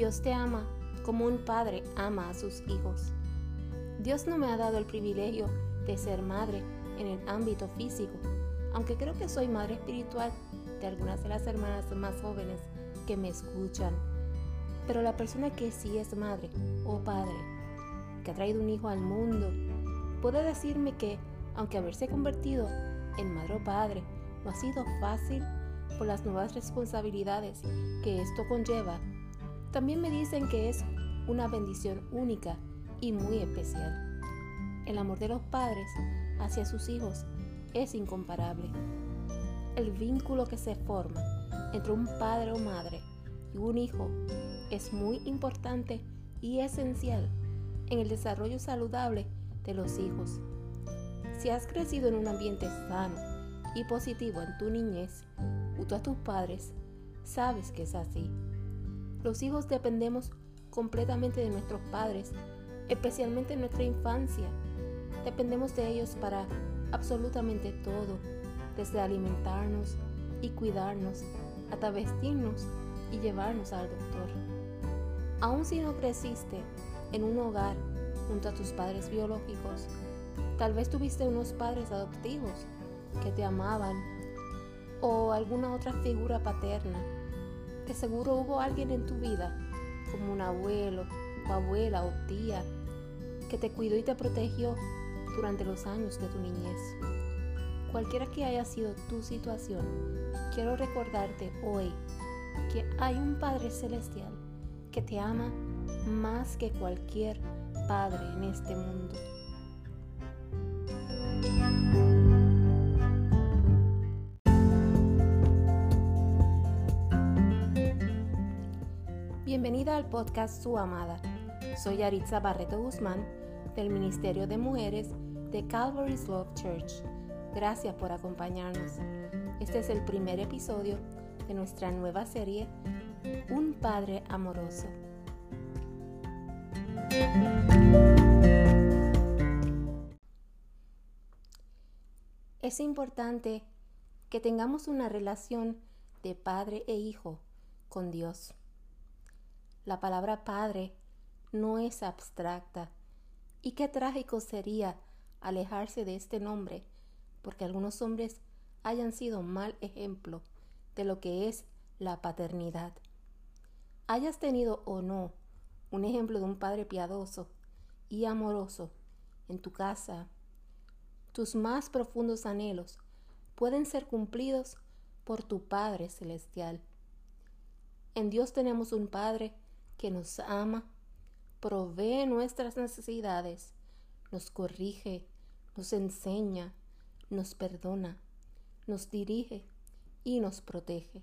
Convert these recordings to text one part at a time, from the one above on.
Dios te ama como un padre ama a sus hijos. Dios no me ha dado el privilegio de ser madre en el ámbito físico, aunque creo que soy madre espiritual de algunas de las hermanas más jóvenes que me escuchan. Pero la persona que sí es madre o padre, que ha traído un hijo al mundo, puede decirme que, aunque haberse convertido en madre o padre no ha sido fácil por las nuevas responsabilidades que esto conlleva, también me dicen que es una bendición única y muy especial. El amor de los padres hacia sus hijos es incomparable. El vínculo que se forma entre un padre o madre y un hijo es muy importante y esencial en el desarrollo saludable de los hijos. Si has crecido en un ambiente sano y positivo en tu niñez, junto a tus padres, sabes que es así. Los hijos dependemos completamente de nuestros padres, especialmente en nuestra infancia. Dependemos de ellos para absolutamente todo, desde alimentarnos y cuidarnos, hasta vestirnos y llevarnos al doctor. Aun si no creciste en un hogar junto a tus padres biológicos, tal vez tuviste unos padres adoptivos que te amaban o alguna otra figura paterna, que seguro hubo alguien en tu vida, como un abuelo o abuela o tía, que te cuidó y te protegió durante los años de tu niñez. Cualquiera que haya sido tu situación, quiero recordarte hoy que hay un Padre Celestial que te ama más que cualquier Padre en este mundo. Al podcast Su Amada. Soy Aritza Barreto Guzmán del Ministerio de Mujeres de Calvary's Love Church. Gracias por acompañarnos. Este es el primer episodio de nuestra nueva serie Un Padre Amoroso. Es importante que tengamos una relación de padre e hijo con Dios. La palabra padre no es abstracta. Y qué trágico sería alejarse de este nombre porque algunos hombres hayan sido mal ejemplo de lo que es la paternidad. Hayas tenido o no un ejemplo de un padre piadoso y amoroso en tu casa, tus más profundos anhelos pueden ser cumplidos por tu Padre Celestial. En Dios tenemos un Padre que nos ama, provee nuestras necesidades, nos corrige, nos enseña, nos perdona, nos dirige y nos protege.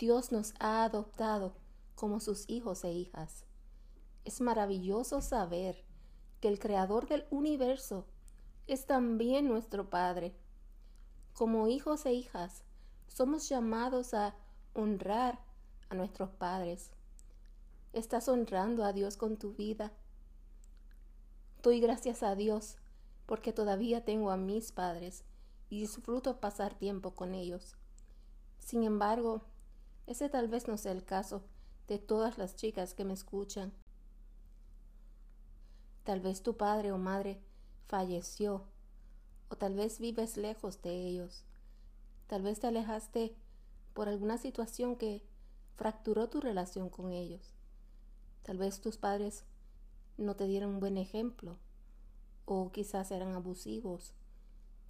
Dios nos ha adoptado como sus hijos e hijas. Es maravilloso saber que el Creador del universo es también nuestro Padre. Como hijos e hijas, somos llamados a honrar a nuestros padres, ¿Estás honrando a Dios con tu vida? Doy gracias a Dios porque todavía tengo a mis padres y disfruto pasar tiempo con ellos. Sin embargo, ese tal vez no sea el caso de todas las chicas que me escuchan. Tal vez tu padre o madre falleció, o tal vez vives lejos de ellos. Tal vez te alejaste por alguna situación que fracturó tu relación con ellos. Tal vez tus padres no te dieron un buen ejemplo o quizás eran abusivos.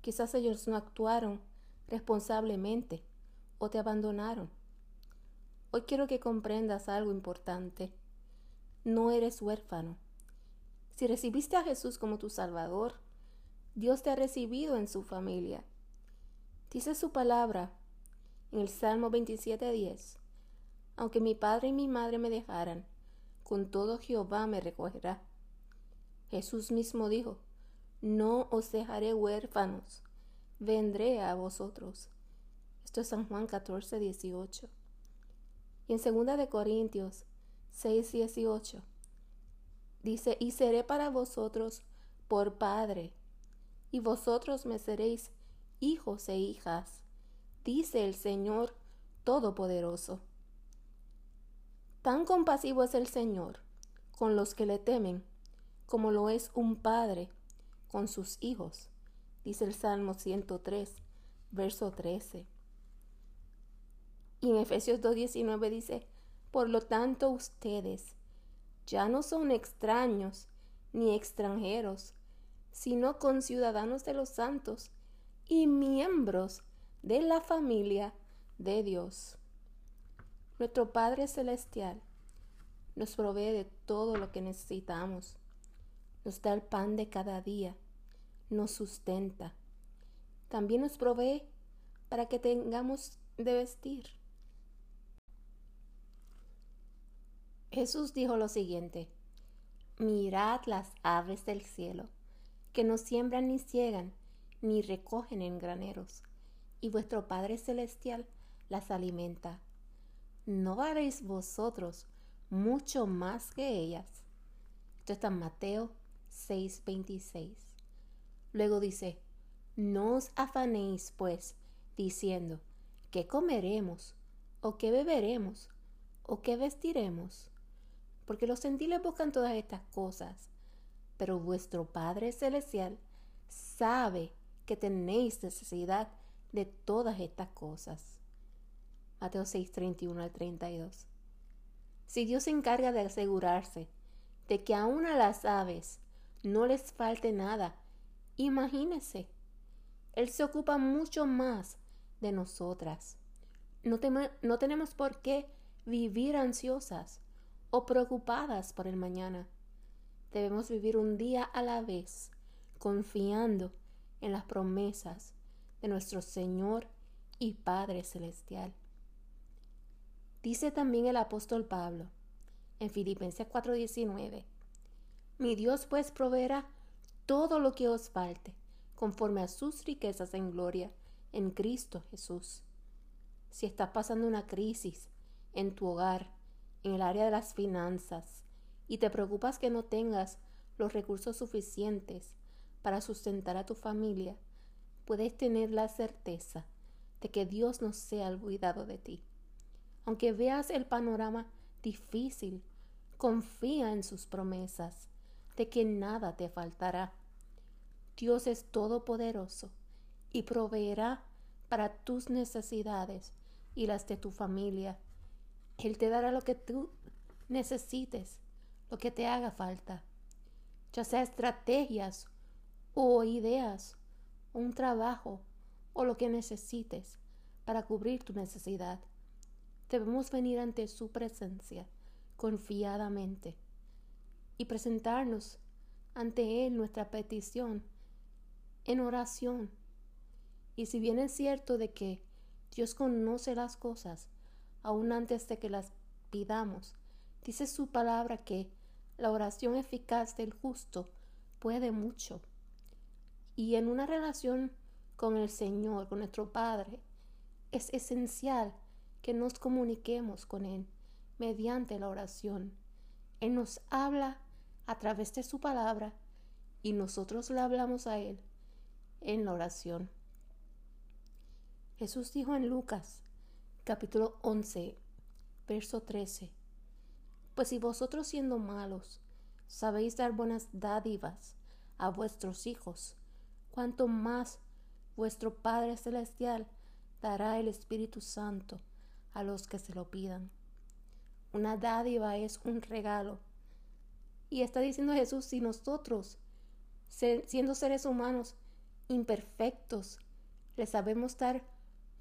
Quizás ellos no actuaron responsablemente o te abandonaron. Hoy quiero que comprendas algo importante. No eres huérfano. Si recibiste a Jesús como tu Salvador, Dios te ha recibido en su familia. Dice su palabra en el Salmo 27:10. Aunque mi padre y mi madre me dejaran, con todo Jehová me recogerá. Jesús mismo dijo, no os dejaré huérfanos, vendré a vosotros. Esto es San Juan 14, 18. Y en 2 de Corintios 6, 18 dice, y seré para vosotros por Padre, y vosotros me seréis hijos e hijas, dice el Señor Todopoderoso. Tan compasivo es el Señor con los que le temen, como lo es un padre con sus hijos, dice el Salmo 103, verso 13. Y en Efesios 2.19 dice, por lo tanto ustedes ya no son extraños ni extranjeros, sino conciudadanos de los santos y miembros de la familia de Dios. Nuestro Padre Celestial nos provee de todo lo que necesitamos, nos da el pan de cada día, nos sustenta, también nos provee para que tengamos de vestir. Jesús dijo lo siguiente, mirad las aves del cielo, que no siembran ni ciegan, ni recogen en graneros, y vuestro Padre Celestial las alimenta. ¿No valéis vosotros mucho más que ellas? Esto está en Mateo 6:26. Luego dice, no os afanéis, pues, diciendo, ¿qué comeremos? ¿O qué beberemos? ¿O qué vestiremos? Porque los gentiles buscan todas estas cosas, pero vuestro Padre Celestial sabe que tenéis necesidad de todas estas cosas. Mateo 6, 31 al 32. Si Dios se encarga de asegurarse de que aún a las aves no les falte nada, imagínese, Él se ocupa mucho más de nosotras. No, no tenemos por qué vivir ansiosas o preocupadas por el mañana. Debemos vivir un día a la vez, confiando en las promesas de nuestro Señor y Padre Celestial. Dice también el apóstol Pablo en Filipenses 4:19, Mi Dios pues proveerá todo lo que os falte, conforme a sus riquezas en gloria en Cristo Jesús. Si estás pasando una crisis en tu hogar, en el área de las finanzas, y te preocupas que no tengas los recursos suficientes para sustentar a tu familia, puedes tener la certeza de que Dios no sea el cuidado de ti. Aunque veas el panorama difícil, confía en sus promesas de que nada te faltará. Dios es todopoderoso y proveerá para tus necesidades y las de tu familia. Él te dará lo que tú necesites, lo que te haga falta, ya sea estrategias o ideas, un trabajo o lo que necesites para cubrir tu necesidad. Debemos venir ante su presencia confiadamente y presentarnos ante Él nuestra petición en oración. Y si bien es cierto de que Dios conoce las cosas aún antes de que las pidamos, dice su palabra que la oración eficaz del justo puede mucho. Y en una relación con el Señor, con nuestro Padre, es esencial que nos comuniquemos con Él mediante la oración. Él nos habla a través de su palabra y nosotros le hablamos a Él en la oración. Jesús dijo en Lucas capítulo 11, verso 13, Pues si vosotros siendo malos sabéis dar buenas dádivas a vuestros hijos, cuanto más vuestro Padre Celestial dará el Espíritu Santo a los que se lo pidan. Una dádiva es un regalo. Y está diciendo Jesús, si nosotros, siendo seres humanos imperfectos, le sabemos dar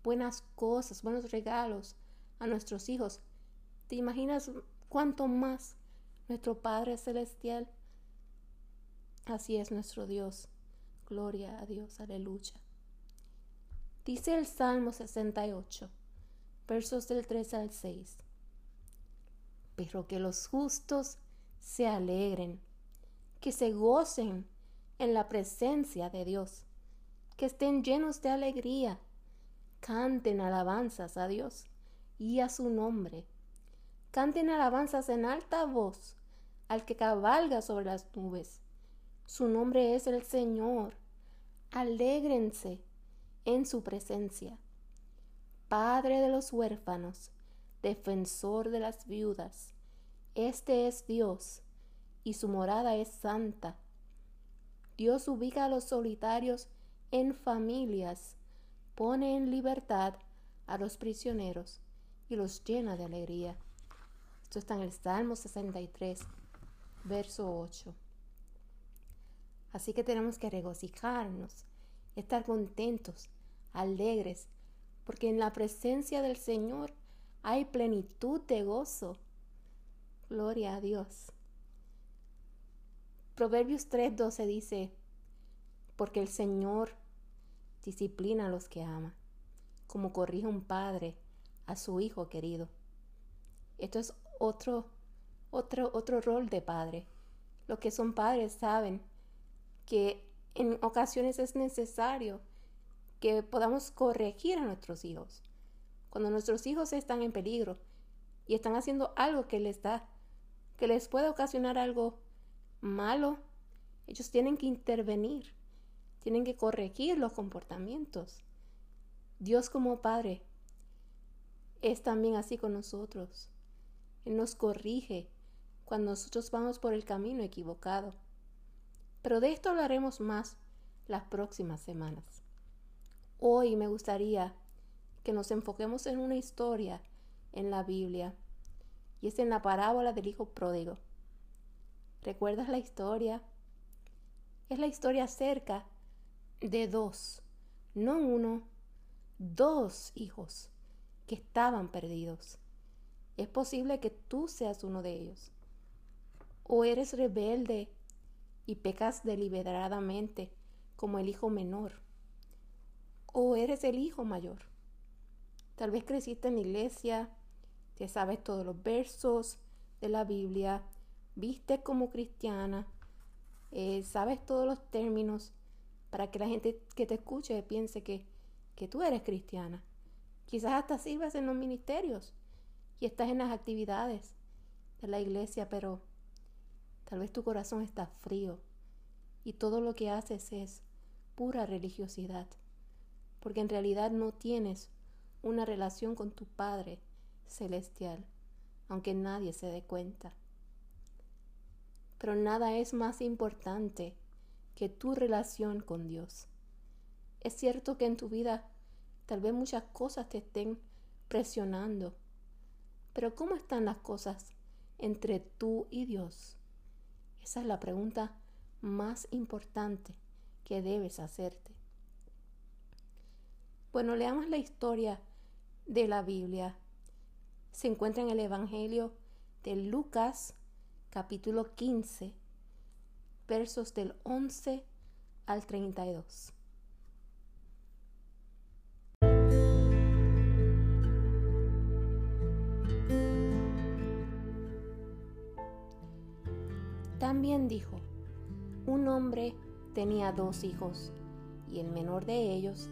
buenas cosas, buenos regalos a nuestros hijos, ¿te imaginas cuánto más nuestro Padre Celestial? Así es nuestro Dios. Gloria a Dios, aleluya. Dice el Salmo 68, versos del 3 al 6. Pero que los justos se alegren, que se gocen en la presencia de Dios, que estén llenos de alegría, canten alabanzas a Dios y a su nombre. Canten alabanzas en alta voz al que cabalga sobre las nubes su nombre es el Señor. Alégrense en su presencia. Padre de los huérfanos, defensor de las viudas. Este es Dios, y su morada es santa. Dios ubica a los solitarios en familias, pone en libertad a los prisioneros y los llena de alegría. Esto está en el Salmo 63, verso 8. Así que tenemos que regocijarnos, estar contentos, alegres, porque en la presencia del Señor hay plenitud de gozo. Gloria a Dios. Proverbios 3:12 dice, porque el Señor disciplina a los que ama, como corrige un padre a su hijo querido. Esto es otro, otro, otro rol de padre. Los que son padres saben que en ocasiones es necesario que podamos corregir a nuestros hijos. Cuando nuestros hijos están en peligro y están haciendo algo que les da, que les puede ocasionar algo malo, ellos tienen que intervenir, tienen que corregir los comportamientos. Dios como Padre es también así con nosotros. Él nos corrige cuando nosotros vamos por el camino equivocado. Pero de esto hablaremos más las próximas semanas. Hoy me gustaría que nos enfoquemos en una historia en la Biblia y es en la parábola del Hijo Pródigo. ¿Recuerdas la historia? Es la historia acerca de dos, no uno, dos hijos que estaban perdidos. Es posible que tú seas uno de ellos. O eres rebelde y pecas deliberadamente como el hijo menor. O eres el hijo mayor. Tal vez creciste en la iglesia, te sabes todos los versos de la Biblia, viste como cristiana, eh, sabes todos los términos para que la gente que te escuche piense que, que tú eres cristiana. Quizás hasta sirvas en los ministerios y estás en las actividades de la iglesia, pero tal vez tu corazón está frío y todo lo que haces es pura religiosidad, porque en realidad no tienes una relación con tu Padre celestial, aunque nadie se dé cuenta. Pero nada es más importante que tu relación con Dios. Es cierto que en tu vida Tal vez muchas cosas te estén presionando. Pero ¿cómo están las cosas entre tú y Dios? Esa es la pregunta más importante que debes hacerte. Bueno, leamos la historia de la Biblia. Se encuentra en el Evangelio de Lucas, capítulo 15, versos del 11 al 32. También dijo, un hombre tenía dos hijos, y el menor de ellos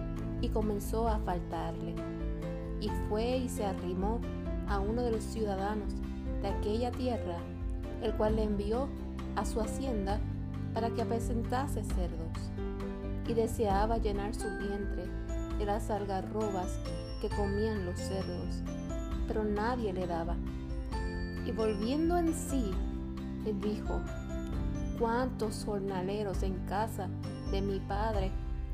y comenzó a faltarle. Y fue y se arrimó a uno de los ciudadanos de aquella tierra, el cual le envió a su hacienda para que apacentase cerdos. Y deseaba llenar su vientre de las algarrobas que comían los cerdos, pero nadie le daba. Y volviendo en sí, él dijo, ¿cuántos jornaleros en casa de mi padre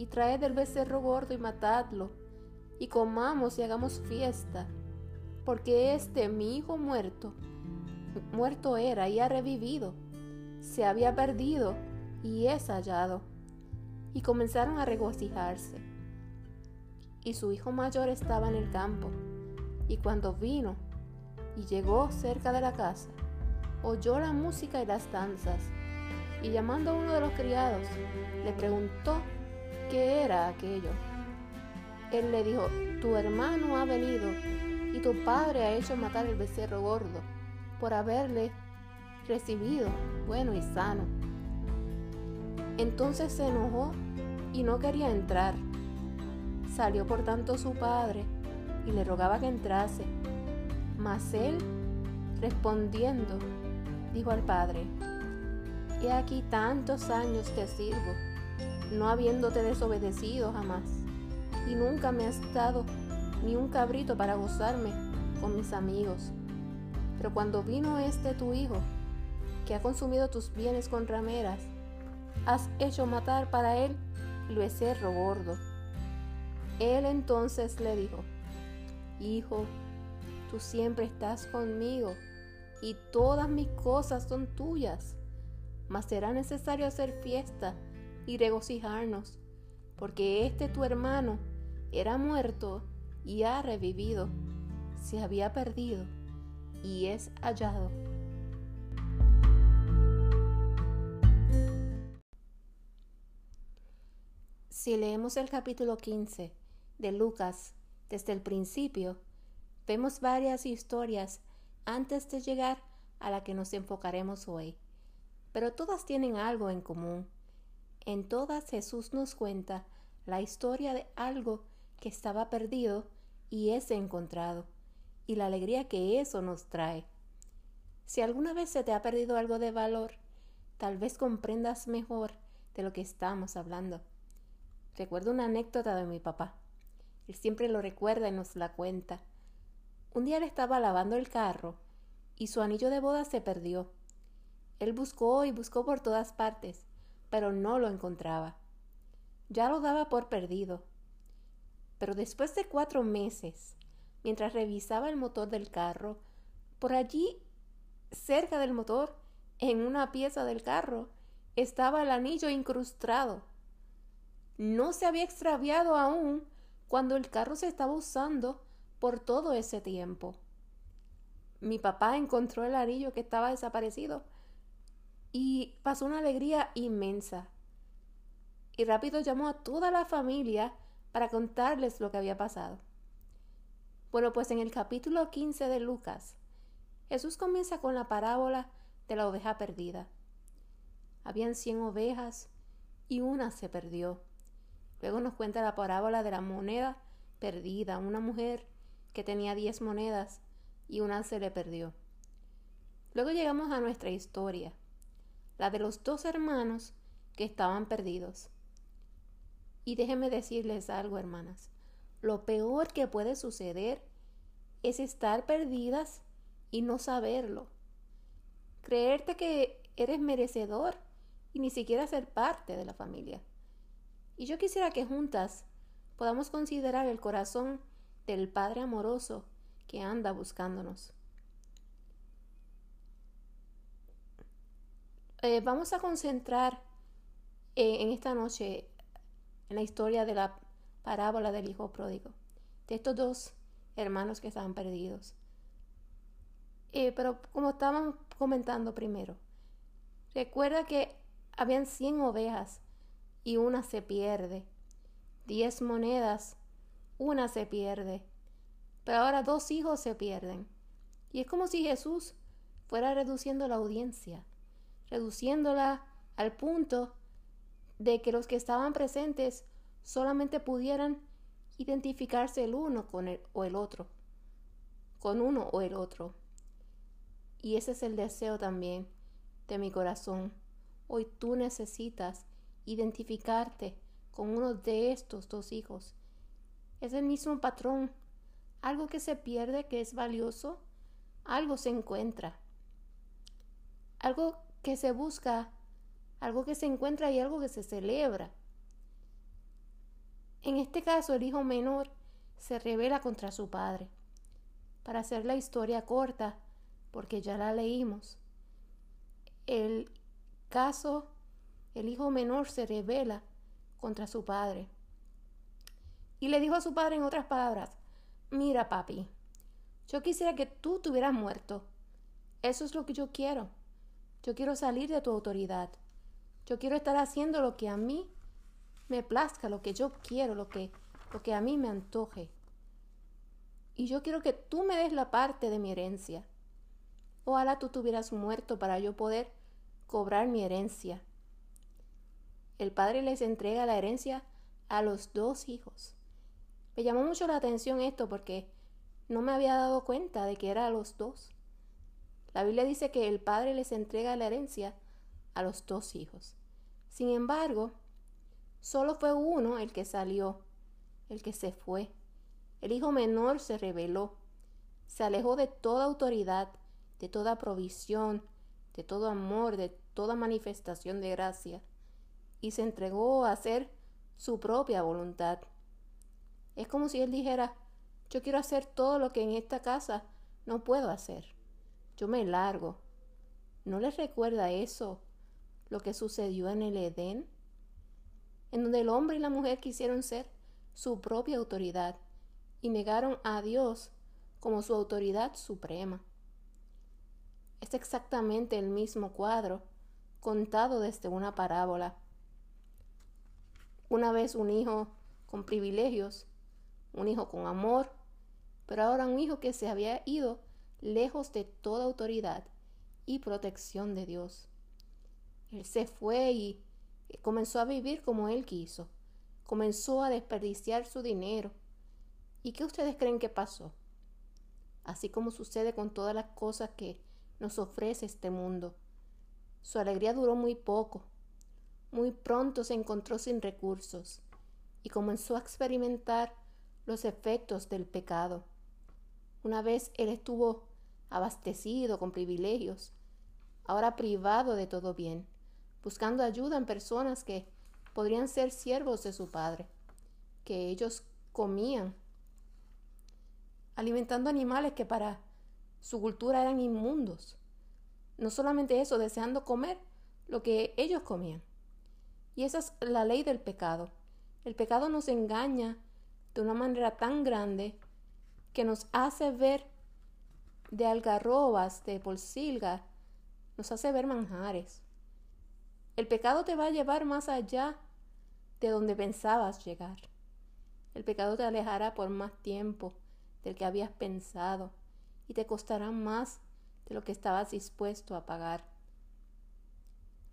y traed el becerro gordo y matadlo, y comamos y hagamos fiesta, porque este mi hijo muerto, muerto era y ha revivido, se había perdido y es hallado. Y comenzaron a regocijarse. Y su hijo mayor estaba en el campo, y cuando vino y llegó cerca de la casa, oyó la música y las danzas, y llamando a uno de los criados, le preguntó qué era aquello. Él le dijo, tu hermano ha venido, y tu padre ha hecho matar el becerro gordo, por haberle recibido bueno y sano. Entonces se enojó y no quería entrar. Salió por tanto su padre y le rogaba que entrase. Mas él, respondiendo, dijo al padre, He aquí tantos años te sirvo, no habiéndote desobedecido jamás, y nunca me has dado ni un cabrito para gozarme con mis amigos. Pero cuando vino este tu hijo, que ha consumido tus bienes con rameras, has hecho matar para él el becerro gordo. Él entonces le dijo, Hijo, tú siempre estás conmigo y todas mis cosas son tuyas, mas será necesario hacer fiesta y regocijarnos, porque este tu hermano era muerto y ha revivido, se había perdido y es hallado. Si leemos el capítulo 15 de Lucas desde el principio, vemos varias historias antes de llegar a la que nos enfocaremos hoy. Pero todas tienen algo en común. En todas Jesús nos cuenta la historia de algo que estaba perdido y es encontrado, y la alegría que eso nos trae. Si alguna vez se te ha perdido algo de valor, tal vez comprendas mejor de lo que estamos hablando. Recuerdo una anécdota de mi papá. Él siempre lo recuerda y nos la cuenta. Un día él estaba lavando el carro y su anillo de boda se perdió. Él buscó y buscó por todas partes, pero no lo encontraba. Ya lo daba por perdido. Pero después de cuatro meses, mientras revisaba el motor del carro, por allí, cerca del motor, en una pieza del carro, estaba el anillo incrustado no se había extraviado aún cuando el carro se estaba usando por todo ese tiempo. Mi papá encontró el anillo que estaba desaparecido y pasó una alegría inmensa. Y rápido llamó a toda la familia para contarles lo que había pasado. Bueno, pues en el capítulo 15 de Lucas, Jesús comienza con la parábola de la oveja perdida. Habían cien ovejas y una se perdió. Luego nos cuenta la parábola de la moneda perdida, una mujer que tenía diez monedas y una se le perdió. Luego llegamos a nuestra historia, la de los dos hermanos que estaban perdidos. Y déjenme decirles algo, hermanas. Lo peor que puede suceder es estar perdidas y no saberlo. Creerte que eres merecedor y ni siquiera ser parte de la familia. Y yo quisiera que juntas podamos considerar el corazón del Padre amoroso que anda buscándonos. Eh, vamos a concentrar eh, en esta noche en la historia de la parábola del Hijo Pródigo, de estos dos hermanos que estaban perdidos. Eh, pero como estábamos comentando primero, recuerda que habían 100 ovejas y una se pierde. Diez monedas, una se pierde. Pero ahora dos hijos se pierden. Y es como si Jesús fuera reduciendo la audiencia, reduciéndola al punto de que los que estaban presentes solamente pudieran identificarse el uno con el o el otro, con uno o el otro. Y ese es el deseo también de mi corazón. Hoy tú necesitas identificarte con uno de estos dos hijos. Es el mismo patrón. Algo que se pierde, que es valioso, algo se encuentra. Algo que se busca, algo que se encuentra y algo que se celebra. En este caso, el hijo menor se revela contra su padre. Para hacer la historia corta, porque ya la leímos, el caso, el hijo menor se revela contra su padre. Y le dijo a su padre en otras palabras, mira papi, yo quisiera que tú te hubieras muerto. Eso es lo que yo quiero. Yo quiero salir de tu autoridad. Yo quiero estar haciendo lo que a mí me plazca, lo que yo quiero, lo que, lo que a mí me antoje. Y yo quiero que tú me des la parte de mi herencia. Ojalá tú tuvieras muerto para yo poder cobrar mi herencia. El padre les entrega la herencia a los dos hijos. Me llamó mucho la atención esto porque no me había dado cuenta de que era a los dos. La Biblia dice que el padre les entrega la herencia a los dos hijos. Sin embargo, solo fue uno el que salió, el que se fue. El hijo menor se rebeló, se alejó de toda autoridad, de toda provisión, de todo amor, de toda manifestación de gracia, y se entregó a hacer su propia voluntad. Es como si él dijera, yo quiero hacer todo lo que en esta casa no puedo hacer. Yo me largo. ¿No les recuerda eso lo que sucedió en el Edén? En donde el hombre y la mujer quisieron ser su propia autoridad y negaron a Dios como su autoridad suprema. Es exactamente el mismo cuadro contado desde una parábola. Una vez un hijo con privilegios, un hijo con amor, pero ahora un hijo que se había ido lejos de toda autoridad y protección de Dios. Él se fue y comenzó a vivir como él quiso, comenzó a desperdiciar su dinero. ¿Y qué ustedes creen que pasó? Así como sucede con todas las cosas que nos ofrece este mundo. Su alegría duró muy poco. Muy pronto se encontró sin recursos y comenzó a experimentar los efectos del pecado. Una vez él estuvo abastecido con privilegios, ahora privado de todo bien, buscando ayuda en personas que podrían ser siervos de su padre, que ellos comían, alimentando animales que para su cultura eran inmundos. No solamente eso, deseando comer lo que ellos comían. Y esa es la ley del pecado. El pecado nos engaña de una manera tan grande que nos hace ver de algarrobas, de bolsilga, nos hace ver manjares. El pecado te va a llevar más allá de donde pensabas llegar. El pecado te alejará por más tiempo del que habías pensado y te costará más de lo que estabas dispuesto a pagar.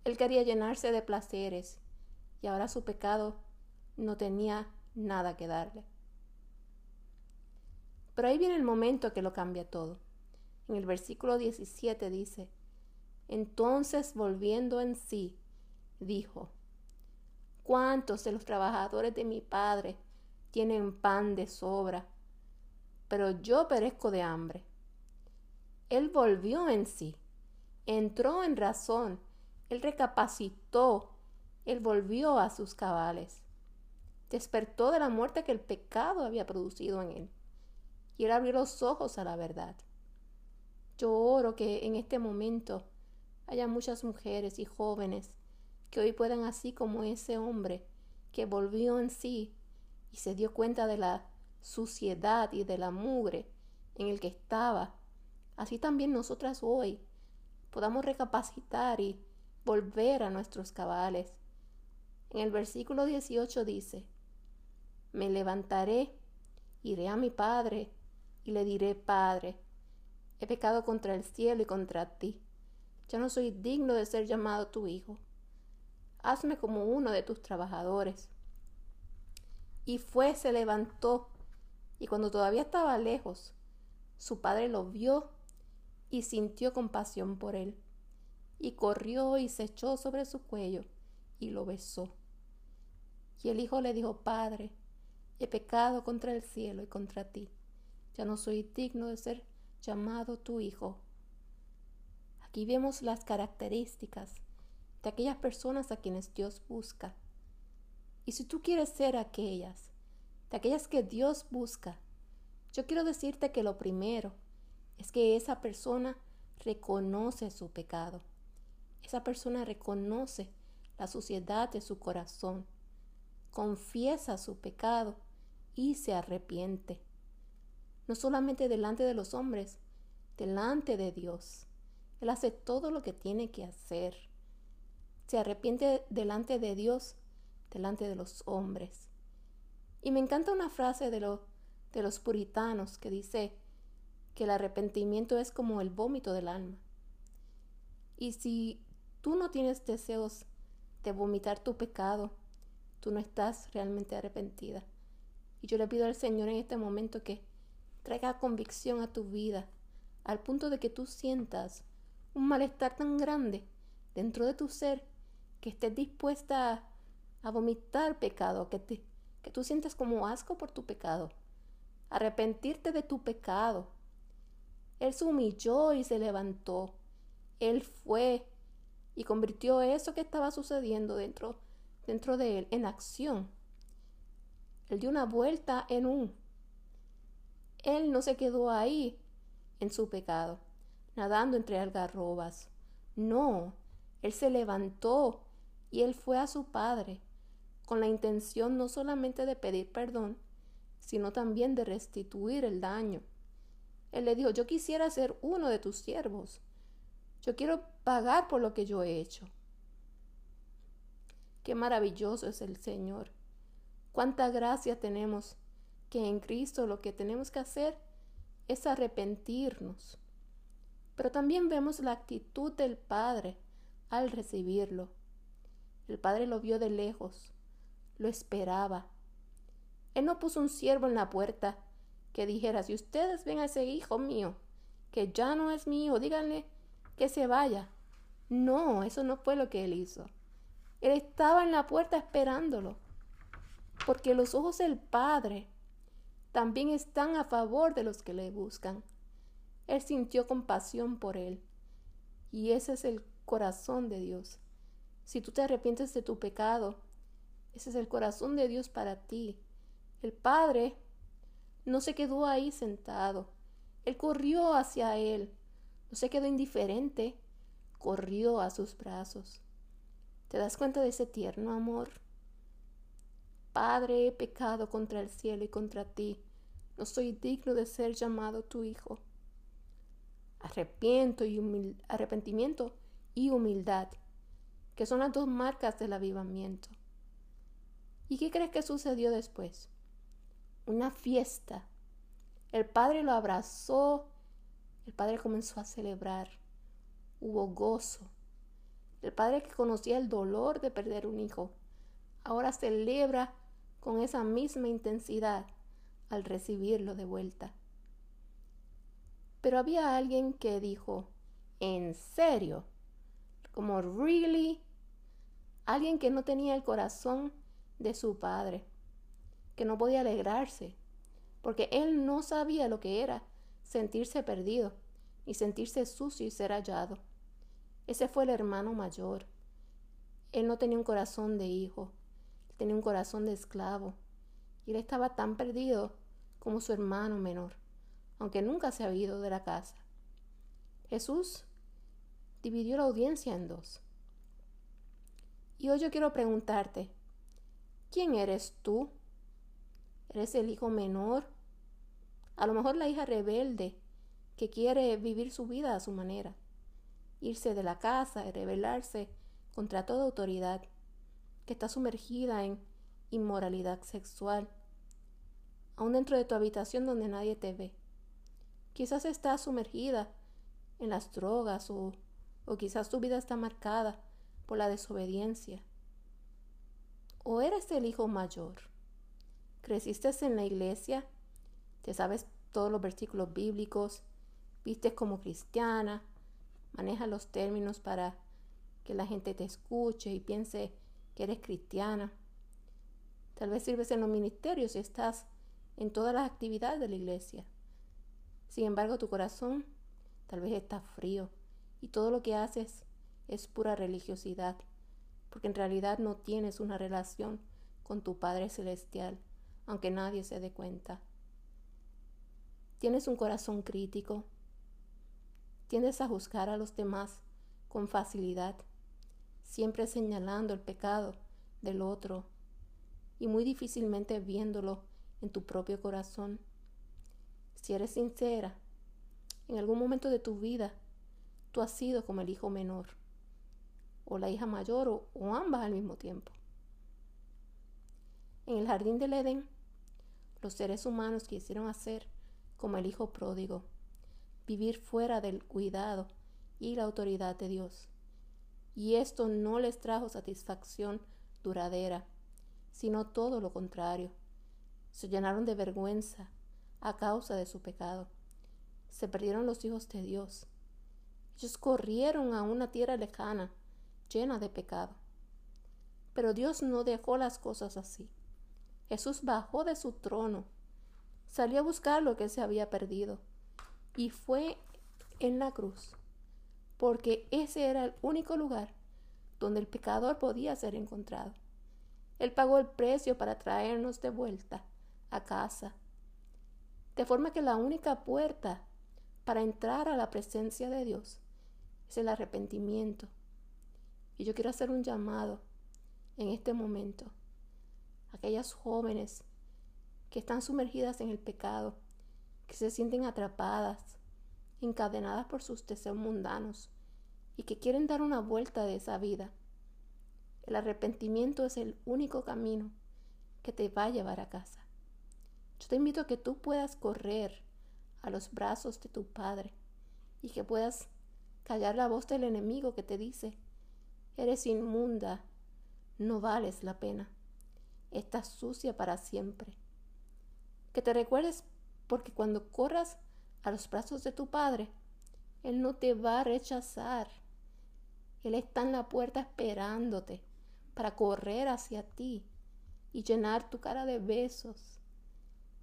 Él quería llenarse de placeres y ahora su pecado no tenía nada que darle. Pero ahí viene el momento que lo cambia todo. En el versículo 17 dice, entonces volviendo en sí, dijo, ¿cuántos de los trabajadores de mi padre tienen pan de sobra? Pero yo perezco de hambre. Él volvió en sí, entró en razón, él recapacitó, él volvió a sus cabales, despertó de la muerte que el pecado había producido en él y él abrió los ojos a la verdad. Yo oro que en este momento haya muchas mujeres y jóvenes que hoy puedan, así como ese hombre que volvió en sí y se dio cuenta de la suciedad y de la mugre en el que estaba, así también nosotras hoy podamos recapacitar y volver a nuestros cabales. En el versículo 18 dice, Me levantaré, iré a mi Padre y le diré, Padre, he pecado contra el cielo y contra ti. Ya no soy digno de ser llamado tu hijo. Hazme como uno de tus trabajadores. Y fue, se levantó, y cuando todavía estaba lejos, su padre lo vio y sintió compasión por él, y corrió y se echó sobre su cuello y lo besó. Y el hijo le dijo, Padre, he pecado contra el cielo y contra ti. Ya no soy digno de ser llamado tu hijo. Aquí vemos las características de aquellas personas a quienes Dios busca. Y si tú quieres ser aquellas, de aquellas que Dios busca, yo quiero decirte que lo primero es que esa persona reconoce su pecado. Esa persona reconoce la suciedad de su corazón, confiesa su pecado y se arrepiente. No solamente delante de los hombres, delante de Dios. Él hace todo lo que tiene que hacer. Se arrepiente delante de Dios, delante de los hombres. Y me encanta una frase de, de los puritanos que dice que el arrepentimiento es como el vómito del alma. Y si tú no tienes deseos de vomitar tu pecado, tú no estás realmente arrepentida. Y yo le pido al Señor en este momento que traiga convicción a tu vida, al punto de que tú sientas un malestar tan grande dentro de tu ser que estés dispuesta a, vomitar pecado, que, te, que tú sientas como asco por tu pecado, arrepentirte de tu pecado. Él se humilló y se levantó. Él fue y convirtió eso que estaba sucediendo dentro, dentro de él en acción. Él dio una vuelta en un. Él no se quedó ahí en su pecado, nadando entre algarrobas. No, él se levantó y él fue a su padre con la intención no solamente de pedir perdón, sino también de restituir el daño. Él le dijo, yo quisiera ser uno de tus siervos. Yo quiero pagar por lo que yo he hecho. Qué maravilloso es el Señor. Cuánta gracia tenemos que en Cristo lo que tenemos que hacer es arrepentirnos. Pero también vemos la actitud del Padre al recibirlo. El Padre lo vio de lejos, lo esperaba. Él no puso un siervo en la puerta que dijera, si ustedes ven a ese hijo mío, que ya no es mío, díganle que se vaya. No, eso no fue lo que él hizo. Él estaba en la puerta esperándolo, porque los ojos del Padre también están a favor de los que le buscan. Él sintió compasión por él, y ese es el corazón de Dios. Si tú te arrepientes de tu pecado, ese es el corazón de Dios para ti. El Padre no se quedó ahí sentado, Él corrió hacia Él no se quedó indiferente, corrió a sus brazos. ¿Te das cuenta de ese tierno amor? Padre, he pecado contra el cielo y contra ti. No soy digno de ser llamado tu hijo. Arrepiento y arrepentimiento y humildad, que son las dos marcas del avivamiento. ¿Y qué crees que sucedió después? Una fiesta. El padre lo abrazó el padre comenzó a celebrar. Hubo gozo. El padre que conocía el dolor de perder un hijo, ahora celebra con esa misma intensidad al recibirlo de vuelta. Pero había alguien que dijo, ¿en serio? Como, ¿really? Alguien que no tenía el corazón de su padre, que no podía alegrarse, porque él no sabía lo que era sentirse perdido, y sentirse sucio y ser hallado. Ese fue el hermano mayor. Él no tenía un corazón de hijo, tenía un corazón de esclavo, y él estaba tan perdido como su hermano menor, aunque nunca se había ido de la casa. Jesús dividió la audiencia en dos. Y hoy yo quiero preguntarte, ¿quién eres tú? ¿Eres el hijo menor a lo mejor la hija rebelde que quiere vivir su vida a su manera, irse de la casa y rebelarse contra toda autoridad, que está sumergida en inmoralidad sexual, aún dentro de tu habitación donde nadie te ve. Quizás estás sumergida en las drogas o, o quizás tu vida está marcada por la desobediencia. O eres el hijo mayor. Creciste en la iglesia te sabes todos los versículos bíblicos, vistes como cristiana, manejas los términos para que la gente te escuche y piense que eres cristiana. Tal vez sirves en los ministerios y estás en todas las actividades de la iglesia. Sin embargo, tu corazón tal vez está frío y todo lo que haces es pura religiosidad, porque en realidad no tienes una relación con tu Padre Celestial, aunque nadie se dé cuenta. Tienes un corazón crítico, tiendes a juzgar a los demás con facilidad, siempre señalando el pecado del otro y muy difícilmente viéndolo en tu propio corazón. Si eres sincera, en algún momento de tu vida tú has sido como el hijo menor, o la hija mayor, o, o ambas al mismo tiempo. En el jardín del Edén, los seres humanos quisieron hacer como el hijo pródigo, vivir fuera del cuidado y la autoridad de Dios. Y esto no les trajo satisfacción duradera, sino todo lo contrario. Se llenaron de vergüenza a causa de su pecado. Se perdieron los hijos de Dios. Ellos corrieron a una tierra lejana, llena de pecado. Pero Dios no dejó las cosas así. Jesús bajó de su trono, salió a buscar lo que se había perdido y fue en la cruz, porque ese era el único lugar donde el pecador podía ser encontrado. Él pagó el precio para traernos de vuelta a casa. De forma que la única puerta para entrar a la presencia de Dios es el arrepentimiento. Y yo quiero hacer un llamado en este momento a aquellas jóvenes que están sumergidas en el pecado, que se sienten atrapadas, encadenadas por sus deseos mundanos y que quieren dar una vuelta de esa vida el arrepentimiento es el único camino que te va a llevar a casa. Yo te invito a que tú puedas correr a los brazos de tu Padre y que puedas callar la voz del enemigo que te dice, eres inmunda, no vales la pena, estás sucia para siempre. Que te recuerdes porque cuando corras a los brazos de tu Padre, Él no te va a rechazar. Él está en la puerta esperándote para correr hacia ti y llenar tu cara de besos.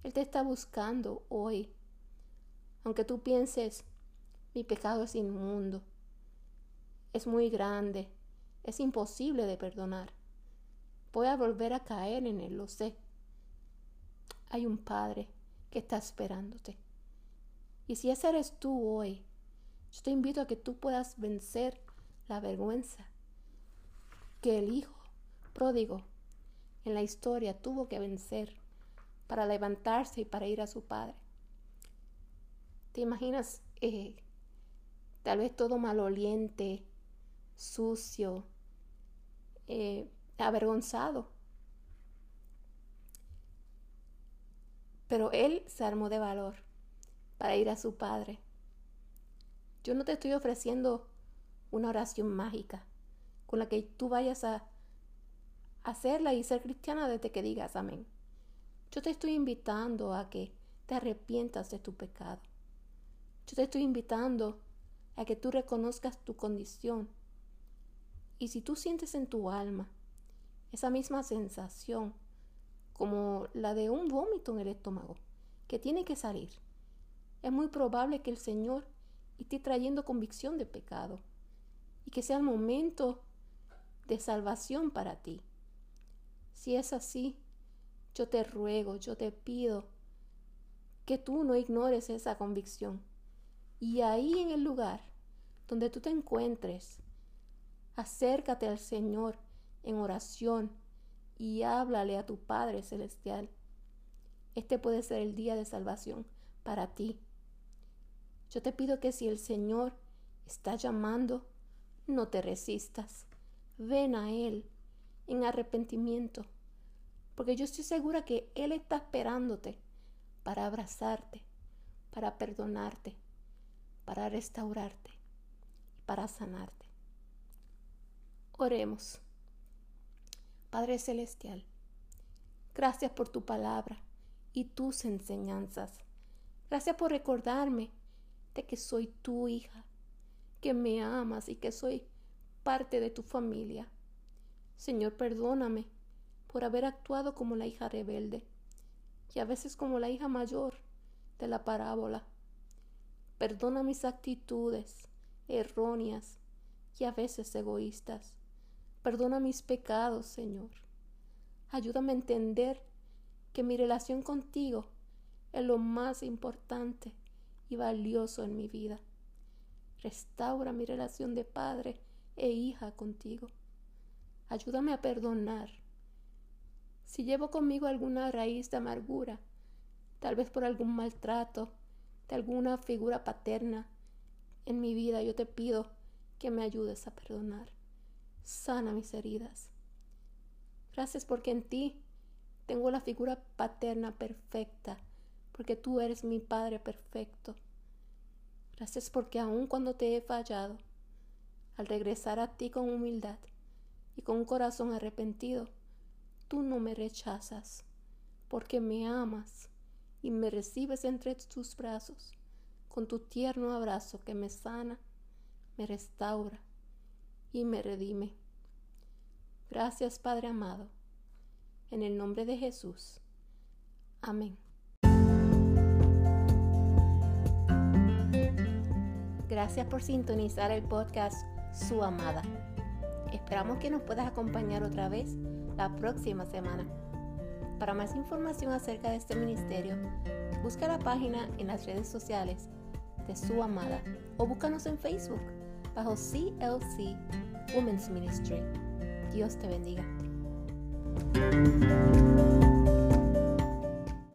Él te está buscando hoy. Aunque tú pienses, mi pecado es inmundo, es muy grande, es imposible de perdonar. Voy a volver a caer en él, lo sé. Hay un Padre que está esperándote. Y si ese eres tú hoy, yo te invito a que tú puedas vencer la vergüenza que el Hijo pródigo en la historia tuvo que vencer para levantarse y para ir a su padre. ¿Te imaginas eh, tal vez todo maloliente, sucio, eh, avergonzado? Pero él se armó de valor para ir a su padre. Yo no te estoy ofreciendo una oración mágica con la que tú vayas a hacerla y ser cristiana desde que digas amén. Yo te estoy invitando a que te arrepientas de tu pecado. Yo te estoy invitando a que tú reconozcas tu condición. Y si tú sientes en tu alma esa misma sensación como la de un vómito en el estómago que tiene que salir, es muy probable que el Señor esté trayendo convicción de pecado y que sea el momento de salvación para ti. Si es así, yo te ruego, yo te pido que tú no ignores esa convicción. Y ahí en el lugar donde tú te encuentres, acércate al Señor en oración y háblale a tu Padre Celestial. Este puede ser el día de salvación para ti. Yo te pido que si el Señor está llamando, no te resistas. Ven a Él en arrepentimiento, porque yo estoy segura que Él está esperándote para abrazarte, para perdonarte, para restaurarte y para sanarte. Oremos. Padre Celestial, gracias por tu palabra y tus enseñanzas. Gracias por recordarme que soy tu hija, que me amas y que soy parte de tu familia. Señor, perdóname por haber actuado como la hija rebelde y a veces como la hija mayor de la parábola. Perdona mis actitudes erróneas y a veces egoístas. Perdona mis pecados, Señor. Ayúdame a entender que mi relación contigo es lo más importante y valioso en mi vida. Restaura mi relación de padre e hija contigo. Ayúdame a perdonar. Si llevo conmigo alguna raíz de amargura, tal vez por algún maltrato de alguna figura paterna en mi vida, yo te pido que me ayudes a perdonar. Sana mis heridas. Gracias porque en ti tengo la figura paterna perfecta, porque tú eres mi Padre perfecto. Gracias porque aun cuando te he fallado, al regresar a ti con humildad y con un corazón arrepentido, tú no me rechazas, porque me amas y me recibes entre tus brazos con tu tierno abrazo que me sana, me restaura y me redime. Gracias Padre amado, en el nombre de Jesús. Amén. Gracias por sintonizar el podcast Su Amada. Esperamos que nos puedas acompañar otra vez la próxima semana. Para más información acerca de este ministerio, busca la página en las redes sociales de su amada o búscanos en Facebook bajo CLC Women's Ministry. Dios te bendiga.